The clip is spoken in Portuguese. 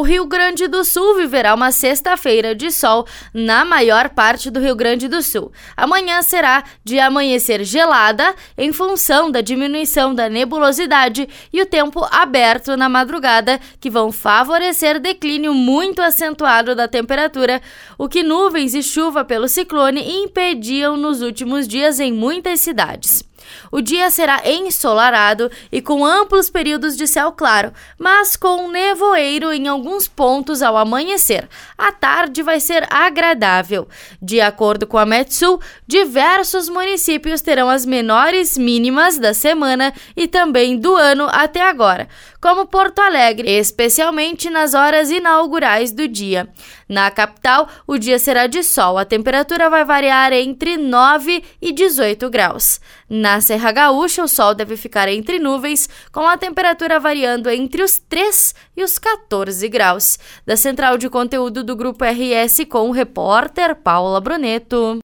O Rio Grande do Sul viverá uma sexta-feira de sol na maior parte do Rio Grande do Sul. Amanhã será de amanhecer gelada em função da diminuição da nebulosidade e o tempo aberto na madrugada, que vão favorecer declínio muito acentuado da temperatura, o que nuvens e chuva pelo ciclone impediam nos últimos dias em muitas cidades. O dia será ensolarado e com amplos períodos de céu claro, mas com nevoeiro em alguns pontos ao amanhecer. A tarde vai ser agradável. De acordo com a Metsul, diversos municípios terão as menores mínimas da semana e também do ano até agora, como Porto Alegre, especialmente nas horas inaugurais do dia. Na capital, o dia será de sol, a temperatura vai variar entre 9 e 18 graus. Na Serra Gaúcha, o sol deve ficar entre nuvens, com a temperatura variando entre os 3 e os 14 graus. Da central de conteúdo do Grupo RS com o repórter Paula Bruneto.